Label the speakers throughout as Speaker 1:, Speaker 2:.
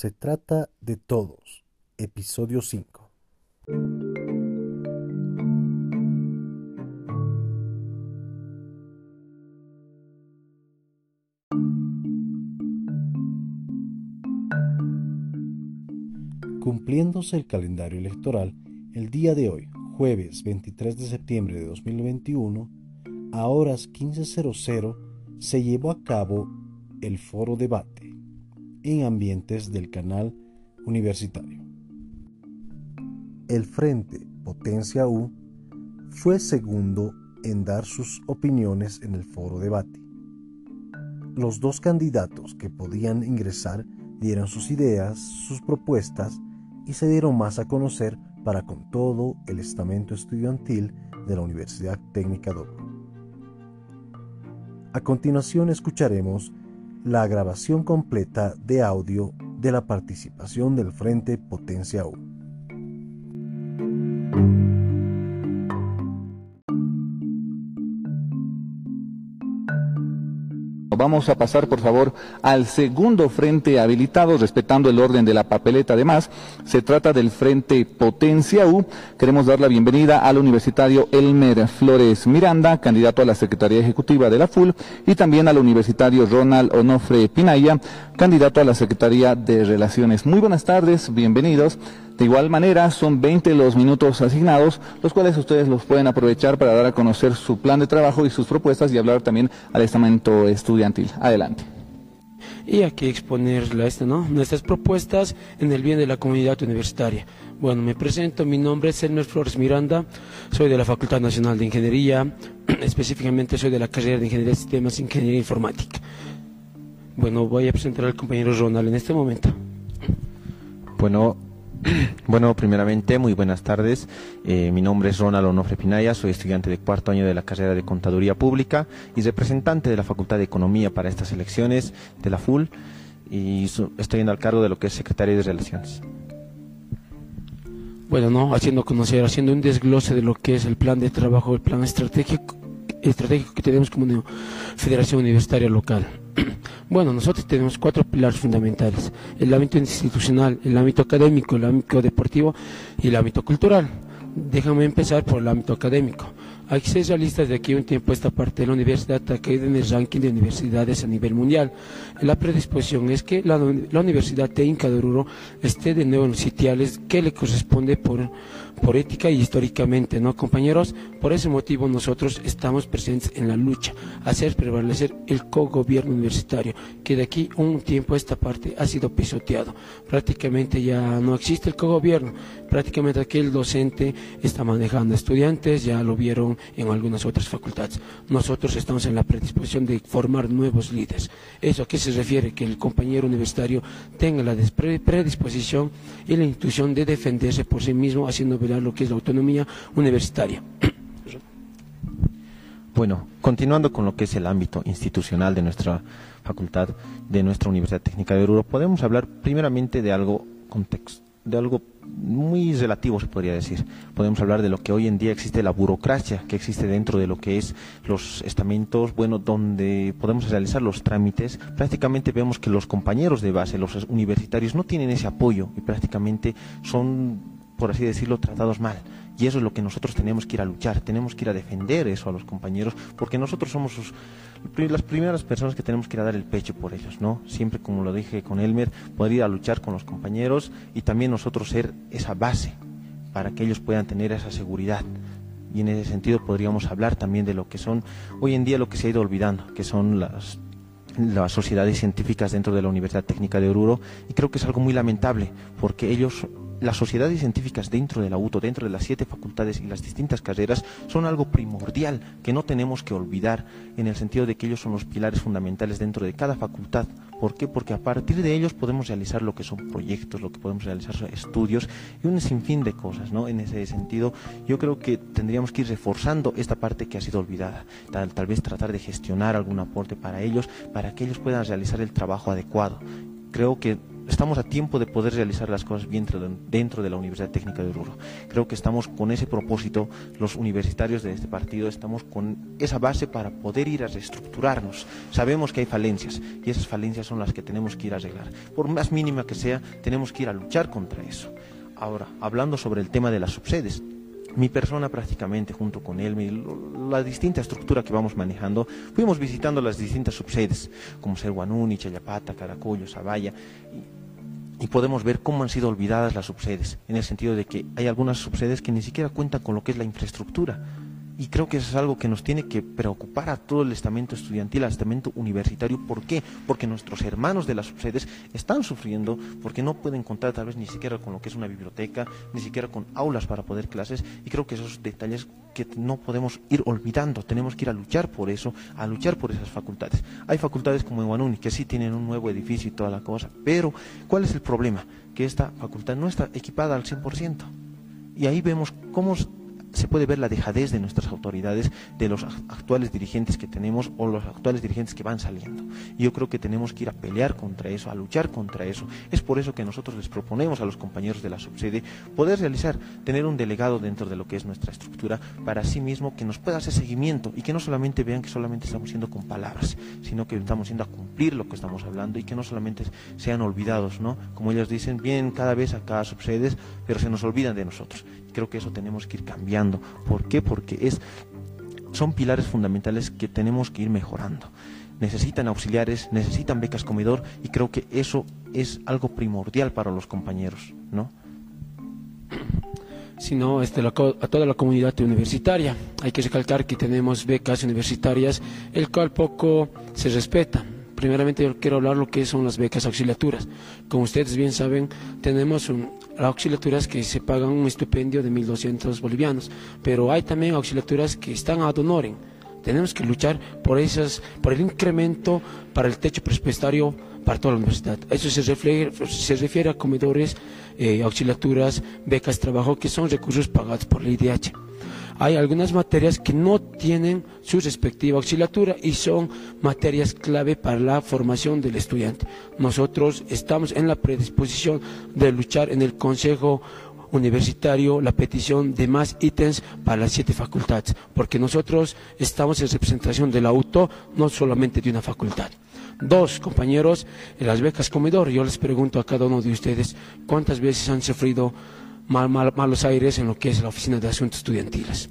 Speaker 1: Se trata de todos, episodio 5. Cumpliéndose el calendario electoral, el día de hoy, jueves 23 de septiembre de 2021, a horas 15.00, se llevó a cabo el foro debate en ambientes del canal universitario. El Frente Potencia U fue segundo en dar sus opiniones en el foro debate. Los dos candidatos que podían ingresar dieron sus ideas, sus propuestas y se dieron más a conocer para con todo el estamento estudiantil de la Universidad Técnica de A continuación escucharemos la grabación completa de audio de la participación del Frente Potencia U.
Speaker 2: Vamos a pasar, por favor, al segundo frente habilitado, respetando el orden de la papeleta. Además, se trata del Frente Potencia U. Queremos dar la bienvenida al universitario Elmer Flores Miranda, candidato a la Secretaría Ejecutiva de la FUL, y también al universitario Ronald Onofre Pinaya, candidato a la Secretaría de Relaciones. Muy buenas tardes, bienvenidos. De igual manera, son 20 los minutos asignados, los cuales ustedes los pueden aprovechar para dar a conocer su plan de trabajo y sus propuestas y hablar también al estamento estudiantil. Adelante.
Speaker 3: Y aquí exponer este, ¿no? nuestras propuestas en el bien de la comunidad universitaria. Bueno, me presento, mi nombre es Elmer Flores Miranda, soy de la Facultad Nacional de Ingeniería, específicamente soy de la carrera de Ingeniería de Sistemas e Ingeniería Informática. Bueno, voy a presentar al compañero Ronald en este momento.
Speaker 4: Bueno, Bueno, primeramente, muy buenas tardes. Eh, mi nombre es Ronald Onofre Pinaya, soy estudiante de cuarto año de la carrera de Contaduría Pública y representante de la Facultad de Economía para estas elecciones de la FUL y estoy en el cargo de lo que es Secretario de Relaciones.
Speaker 3: Bueno, no, haciendo conocer, haciendo un desglose de lo que es el plan de trabajo, el plan estratégico que tenemos como Federación Universitaria Local. Bueno, nosotros tenemos cuatro pilares fundamentales, el ámbito institucional, el ámbito académico, el ámbito deportivo y el ámbito cultural. Déjame empezar por el ámbito académico. Hay ser realistas de aquí un tiempo esta parte de la universidad ha caído en el ranking de universidades a nivel mundial. La predisposición es que la, Universidad Técnica de Oruro esté de nuevo en los sitiales que le corresponde por por ética y históricamente, ¿no, compañeros? Por ese motivo nosotros estamos presentes en la lucha, hacer prevalecer el cogobierno universitario, que de aquí un tiempo esta parte ha sido pisoteado. Prácticamente ya no existe el cogobierno, prácticamente aquí el docente está manejando estudiantes, ya lo vieron en algunas otras facultades. Nosotros estamos en la predisposición de formar nuevos líderes. ¿Eso a qué se refiere? Que el compañero universitario tenga la predisposición y la intuición de defenderse por sí mismo haciendo lo que es la autonomía universitaria.
Speaker 4: Bueno, continuando con lo que es el ámbito institucional de nuestra facultad, de nuestra Universidad Técnica de Oruro, podemos hablar primeramente de algo contexto, de algo muy relativo se podría decir. Podemos hablar de lo que hoy en día existe la burocracia que existe dentro de lo que es los estamentos, bueno, donde podemos realizar los trámites. Prácticamente vemos que los compañeros de base, los universitarios, no tienen ese apoyo y prácticamente son por así decirlo, tratados mal. Y eso es lo que nosotros tenemos que ir a luchar, tenemos que ir a defender eso a los compañeros, porque nosotros somos las primeras personas que tenemos que ir a dar el pecho por ellos, ¿no? Siempre, como lo dije con Elmer, poder ir a luchar con los compañeros y también nosotros ser esa base para que ellos puedan tener esa seguridad. Y en ese sentido podríamos hablar también de lo que son hoy en día lo que se ha ido olvidando, que son las las sociedades científicas dentro de la Universidad Técnica de Oruro y creo que es algo muy lamentable porque ellos las sociedades científicas dentro de la UTO, dentro de las siete facultades y las distintas carreras, son algo primordial que no tenemos que olvidar en el sentido de que ellos son los pilares fundamentales dentro de cada facultad. ¿Por qué? Porque a partir de ellos podemos realizar lo que son proyectos, lo que podemos realizar son estudios y un sinfín de cosas, ¿no? En ese sentido, yo creo que tendríamos que ir reforzando esta parte que ha sido olvidada. Tal, tal vez tratar de gestionar algún aporte para ellos, para que ellos puedan realizar el trabajo adecuado. Creo que estamos a tiempo de poder realizar las cosas bien dentro de, la Universidad Técnica de Oruro. Creo que estamos con ese propósito, los universitarios de este partido, estamos con esa base para poder ir a reestructurarnos. Sabemos que hay falencias y esas falencias son las que tenemos que ir a arreglar. Por más mínima que sea, tenemos que ir a luchar contra eso. Ahora, hablando sobre el tema de las subsedes, mi persona prácticamente junto con él, la distinta estructura que vamos manejando, fuimos visitando las distintas subsedes, como ser Guanuni, Chayapata, Caracollo, Zavalla, y, y, podemos ver cómo han sido olvidadas las subsedes, en el sentido de que hay algunas subsedes que ni siquiera cuentan con lo que es la infraestructura y creo que eso es algo que nos tiene que preocupar a todo el estamento estudiantil, al estamento universitario. ¿Por qué? Porque nuestros hermanos de las subsedes están sufriendo porque no pueden contar tal vez ni siquiera con lo que es una biblioteca, ni siquiera con aulas para poder clases. Y creo que esos detalles que no podemos ir olvidando, tenemos que ir a luchar por eso, a luchar por esas facultades. Hay facultades como en Guanuni que sí tienen un nuevo edificio y toda la cosa, pero ¿cuál es el problema? Que esta facultad no está equipada al 100%. Y ahí vemos cómo se puede ver la dejadez de nuestras autoridades, de los actuales dirigentes que tenemos o los actuales dirigentes que van saliendo. Y yo creo que tenemos que ir a pelear contra eso, a luchar contra eso. Es por eso que nosotros les proponemos a los compañeros de la subsede poder realizar, tener un delegado dentro de lo que es nuestra estructura para sí mismo que nos pueda hacer seguimiento y que no solamente vean que solamente estamos siendo con palabras, sino que estamos yendo a cumplir lo que estamos hablando y que no solamente sean olvidados, ¿no? Como ellos dicen, bien cada vez a cada subsedes, pero se nos olvidan de nosotros. Creo que eso tenemos que ir cambiando. ¿Por qué? Porque es, son pilares fundamentales que tenemos que ir mejorando. Necesitan auxiliares, necesitan becas comedor y creo que eso es algo primordial para los compañeros, ¿no?
Speaker 3: sino este, a toda la comunidad universitaria. Hay que recalcar que tenemos becas universitarias, el cual poco se respeta primeramente yo quiero hablar lo que son las becas auxiliaturas. Como ustedes bien saben, tenemos un, auxiliaturas que se pagan un estipendio de 1.200 bolivianos, pero hay también auxiliaturas que están ad honorem. Tenemos que luchar por, esas, por el incremento para el techo presupuestario para toda la universidad. Eso se refiere, se refiere a comedores, eh, auxiliaturas, becas trabajo, que son recursos pagados por la IDH hay algunas materias que no tienen su respectiva auxiliatura y son materias clave para la formación del estudiante. Nosotros estamos en la predisposición de luchar en el Consejo universitario la petición de más ítems para las siete facultades, porque nosotros estamos en representación del auto, no solamente de una facultad. Dos, compañeros, en las becas comedor, yo les pregunto a cada uno de ustedes, ¿cuántas veces han sufrido malos aires en lo que es la Oficina de Asuntos Estudiantiles.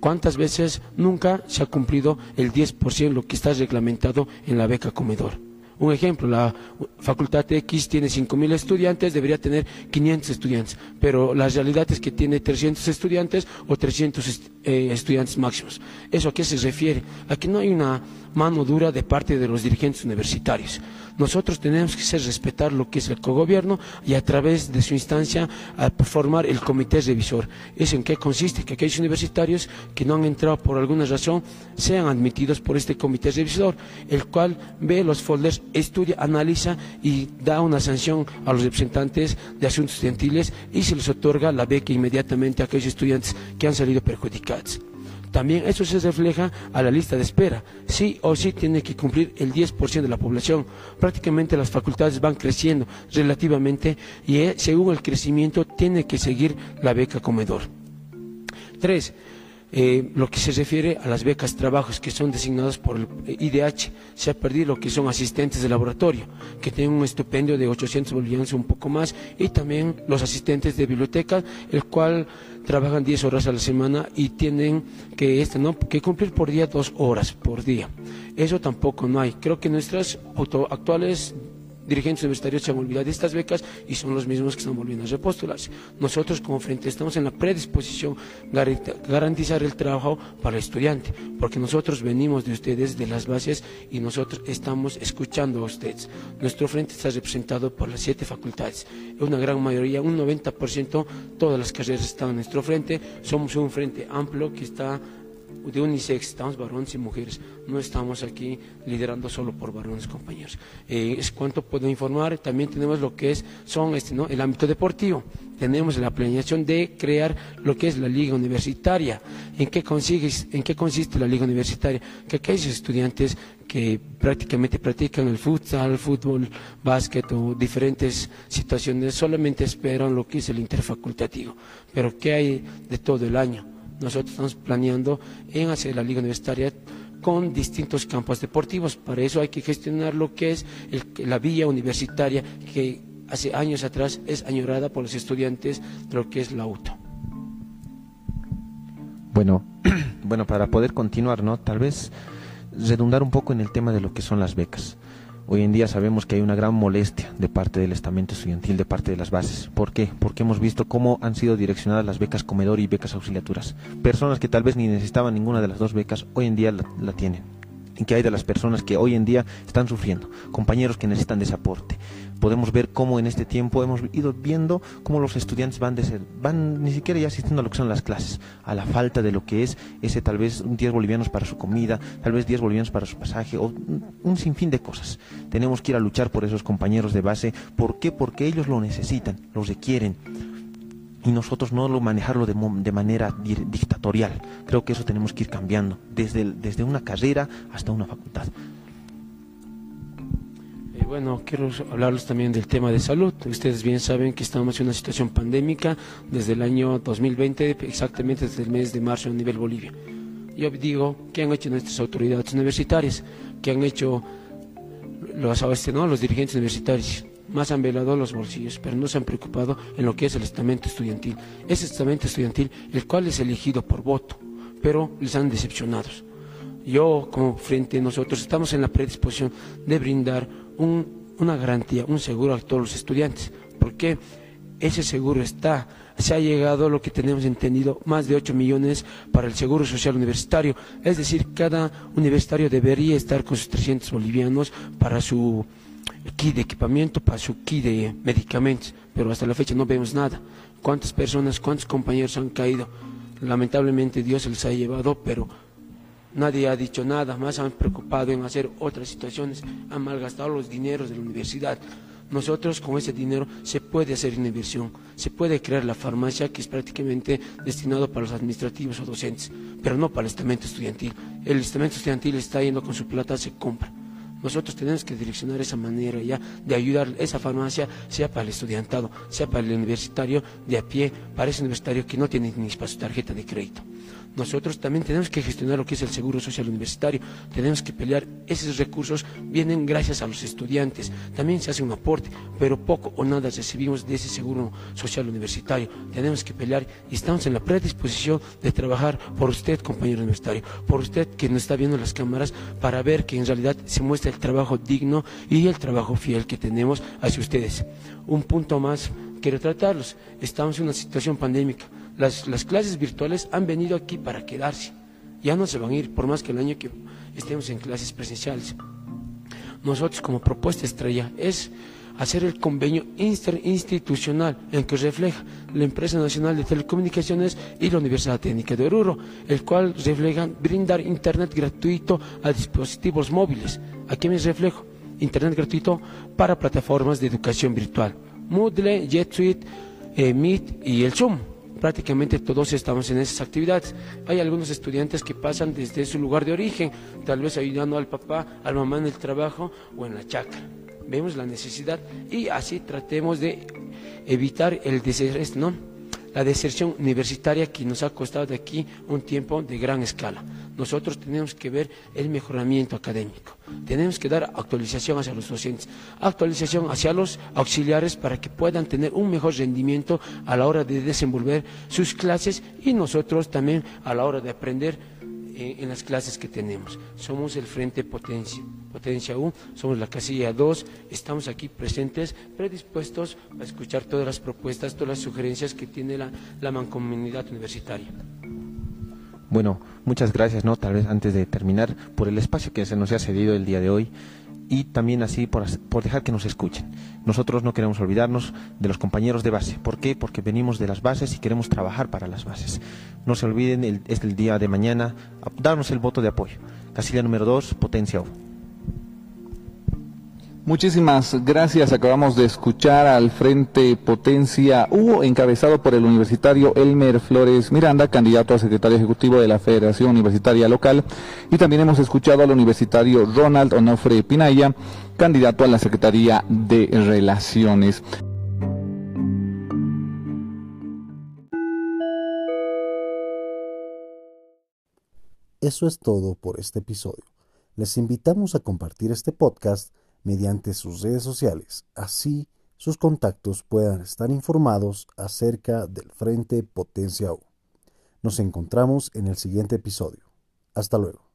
Speaker 3: ¿Cuántas veces nunca se ha cumplido el 10% lo que está reglamentado en la beca comedor? Un ejemplo, la Facultad X tiene 5.000 estudiantes, debería tener 500 estudiantes, pero la realidad es que tiene 300 estudiantes o 300 eh, estudiantes máximos. ¿Eso a qué se refiere? A que no hay una mano dura de parte de los dirigentes universitarios. Nosotros tenemos que hacer respetar lo que es el cogobierno y a través de su instancia formar el comité revisor. ¿Es en qué consiste? Que aquellos universitarios que no han entrado por alguna razón sean admitidos por este comité revisor, el cual ve los folders, estudia, analiza y da una sanción a los representantes de asuntos estudiantiles y se les otorga la beca inmediatamente a aquellos estudiantes que han salido perjudicados. También eso se refleja a la lista de espera. Sí o sí tiene que cumplir el 10% de la población. Prácticamente las facultades van creciendo relativamente y eh, según el crecimiento tiene que seguir la beca comedor. Tres, eh, lo que se refiere a las becas trabajos que son designadas por el IDH, se ha perdido lo que son asistentes de laboratorio, que tienen un estipendio de 800 bolivianos un poco más, y también los asistentes de biblioteca, el cual trabajan 10 horas a la semana y tienen que, este, ¿no? que cumplir por día dos horas por día. Eso tampoco no hay. Creo que nuestras actuales dirigentes universitarios se han olvidado de estas becas y son los mismos que están volviendo a repostularse. Nosotros como frente estamos en la predisposición garantizar el trabajo para el estudiante, porque nosotros venimos de ustedes de las bases y nosotros estamos escuchando a ustedes. Nuestro frente está representado por las siete facultades. Una gran mayoría, un 90%, todas las carreras están en nuestro frente. Somos un frente amplio que está de unisex, estamos varones y mujeres, no estamos aquí liderando solo por varones, compañeros. Eh, es cuanto puedo informar, también tenemos lo que es, son este, ¿no? el ámbito deportivo, tenemos la planeación de crear lo que es la liga universitaria. ¿En qué, ¿En qué consiste la liga universitaria? Que aquellos estudiantes que prácticamente practican el futsal, fútbol, básquet o diferentes situaciones solamente esperan lo que es el interfacultativo. Pero ¿qué hay de todo el año? Nosotros estamos planeando en hacer la liga universitaria con distintos campos deportivos. Para eso hay que gestionar lo que es la vía universitaria que hace años atrás es añorada por los estudiantes de lo que es la auto.
Speaker 4: Bueno, bueno, para poder continuar, ¿no? Tal vez redundar un poco en el tema de lo que son las becas. Hoy en día sabemos que hay una gran molestia de parte del estamento estudiantil, de parte de las bases. ¿Por qué? Porque hemos visto cómo han sido direccionadas las becas comedor y becas auxiliaturas. Personas que tal vez ni necesitaban ninguna de las dos becas, hoy en día la, tienen. ¿Y qué hay de las personas que hoy en día están sufriendo? Compañeros que necesitan de podemos ver cómo en este tiempo hemos ido viendo cómo los estudiantes van, de ser, van ni siquiera ya asistiendo a lo que son las clases, a la falta de lo que es ese tal vez 10 bolivianos para su comida, tal vez 10 bolivianos para su pasaje, o un sinfín de cosas. Tenemos que ir a luchar por esos compañeros de base. ¿Por qué? Porque ellos lo necesitan, lo requieren. Y nosotros no lo manejarlo de, de manera dictatorial. Creo que eso tenemos que ir cambiando, desde, desde una carrera hasta una facultad
Speaker 3: bueno, quiero hablarles también del tema de salud. Ustedes bien saben que estamos en una situación pandémica desde el año 2020, exactamente desde el mes de marzo a nivel Bolivia. Yo digo, ¿qué han hecho nuestras autoridades universitarias? ¿Qué han hecho los, ¿no? los dirigentes universitarios? Más han velado los bolsillos, pero no se han preocupado en lo que es el estamento estudiantil. Ese estamento estudiantil, el cual es elegido por voto, pero les han decepcionado. Yo, como frente a nosotros, estamos en la predisposición de brindar una garantía, un seguro a todos los estudiantes, porque ese seguro está, se ha llegado a lo que tenemos entendido, más de 8 millones para el seguro social universitario, es decir, cada universitario debería estar con sus 300 bolivianos para su kit de equipamiento, para su kit de medicamentos, pero hasta la fecha no vemos nada. ¿Cuántas personas, cuántos compañeros han caído? Lamentablemente Dios se les ha llevado, pero Nadie ha dicho nada, más han preocupado en hacer otras situaciones, han malgastado los dineros de la universidad. Nosotros con ese dinero se puede hacer una inversión, se puede crear la farmacia que es prácticamente destinado para los administrativos o docentes, pero no para el estamento estudiantil. El estamento estudiantil está yendo con su plata, se compra. Nosotros tenemos que direccionar esa manera ya de ayudar esa farmacia, sea para el estudiantado, sea para el universitario de a pie, para ese universitario que no tiene ni para su tarjeta de crédito nosotros también tenemos que gestionar lo que es el seguro social universitario, tenemos que pelear, esos recursos. Vienen gracias a los estudiantes, también se hace un aporte, pero poco o nada recibimos de ese seguro social universitario, tenemos que pelear y estamos en la predisposición de trabajar por usted, compañero universitario, por usted que nos está viendo las cámaras, para ver que en realidad se muestra el trabajo digno y el trabajo fiel que tenemos hacia ustedes. Un punto más, quiero tratarlos, estamos en una situación pandémica, las, las clases virtuales han venido aquí para quedarse. Ya no se van a ir, por más que el año que estemos en clases presenciales. Nosotros como propuesta estrella es hacer el convenio interinstitucional en que refleja la Empresa Nacional de Telecomunicaciones y la Universidad Técnica de Oruro, el cual refleja brindar Internet gratuito a dispositivos móviles. Aquí me reflejo Internet gratuito para plataformas de educación virtual, Moodle, Jet Suite, eh, Meet y el Zoom prácticamente todos estamos en esas actividades. Hay algunos estudiantes que pasan desde su lugar de origen, tal vez ayudando al papá, al mamá en el trabajo o en la chacra. Vemos la necesidad y así tratemos de evitar el desestrés, ¿no? La deserción universitaria que nos ha costado de aquí un tiempo de gran escala. Nosotros tenemos que ver el mejoramiento académico, tenemos que dar actualización hacia los docentes, actualización hacia los auxiliares para que puedan tener un mejor rendimiento a la hora de desenvolver sus clases y nosotros también a la hora de aprender en, las clases que tenemos. Somos el Frente Potencia, Potencia U, somos la casilla 2, estamos aquí presentes, predispuestos a escuchar todas las propuestas, todas las sugerencias que tiene la, la mancomunidad universitaria.
Speaker 4: Bueno, muchas gracias, ¿no? Tal vez antes de terminar, por el espacio que se nos ha cedido el día de hoy. y también así por, por, dejar que nos escuchen. Nosotros no queremos olvidarnos de los compañeros de base. ¿Por qué? Porque venimos de las bases y queremos trabajar para las bases. No se olviden, el, es el día de mañana, darnos el voto de apoyo. Casilla número 2, Potencia U.
Speaker 2: Muchísimas gracias. Acabamos de escuchar al Frente Potencia U, encabezado por el universitario Elmer Flores Miranda, candidato a secretario ejecutivo de la Federación Universitaria Local. Y también hemos escuchado al universitario Ronald Onofre Pinaya, candidato a la Secretaría de Relaciones.
Speaker 1: Eso es todo por este episodio. Les invitamos a compartir este podcast mediante sus redes sociales, así sus contactos puedan estar informados acerca del Frente Potencia U. Nos encontramos en el siguiente episodio. Hasta luego.